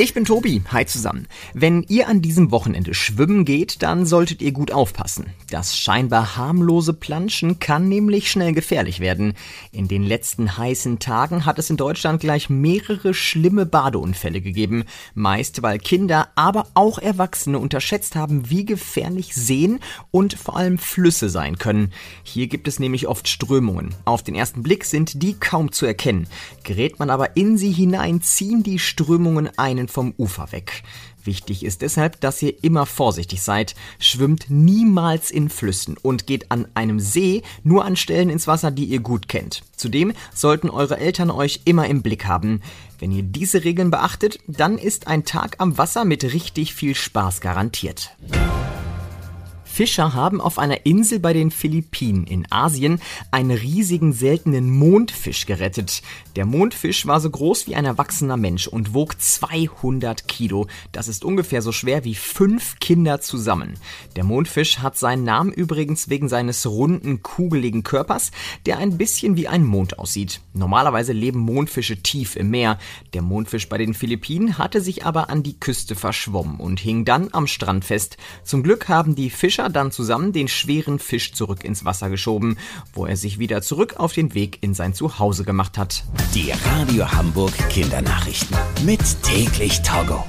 Ich bin Tobi, hi zusammen. Wenn ihr an diesem Wochenende schwimmen geht, dann solltet ihr gut aufpassen. Das scheinbar harmlose Planschen kann nämlich schnell gefährlich werden. In den letzten heißen Tagen hat es in Deutschland gleich mehrere schlimme Badeunfälle gegeben. Meist, weil Kinder, aber auch Erwachsene unterschätzt haben, wie gefährlich Seen und vor allem Flüsse sein können. Hier gibt es nämlich oft Strömungen. Auf den ersten Blick sind die kaum zu erkennen. Gerät man aber in sie hinein, ziehen die Strömungen einen vom Ufer weg. Wichtig ist deshalb, dass ihr immer vorsichtig seid. Schwimmt niemals in Flüssen und geht an einem See nur an Stellen ins Wasser, die ihr gut kennt. Zudem sollten eure Eltern euch immer im Blick haben. Wenn ihr diese Regeln beachtet, dann ist ein Tag am Wasser mit richtig viel Spaß garantiert. Fischer haben auf einer Insel bei den Philippinen in Asien einen riesigen seltenen Mondfisch gerettet. Der Mondfisch war so groß wie ein erwachsener Mensch und wog 200 Kilo. Das ist ungefähr so schwer wie fünf Kinder zusammen. Der Mondfisch hat seinen Namen übrigens wegen seines runden, kugeligen Körpers, der ein bisschen wie ein Mond aussieht. Normalerweise leben Mondfische tief im Meer. Der Mondfisch bei den Philippinen hatte sich aber an die Küste verschwommen und hing dann am Strand fest. Zum Glück haben die Fischer dann zusammen den schweren Fisch zurück ins Wasser geschoben, wo er sich wieder zurück auf den Weg in sein Zuhause gemacht hat. Die Radio Hamburg Kindernachrichten. Mit täglich Togo.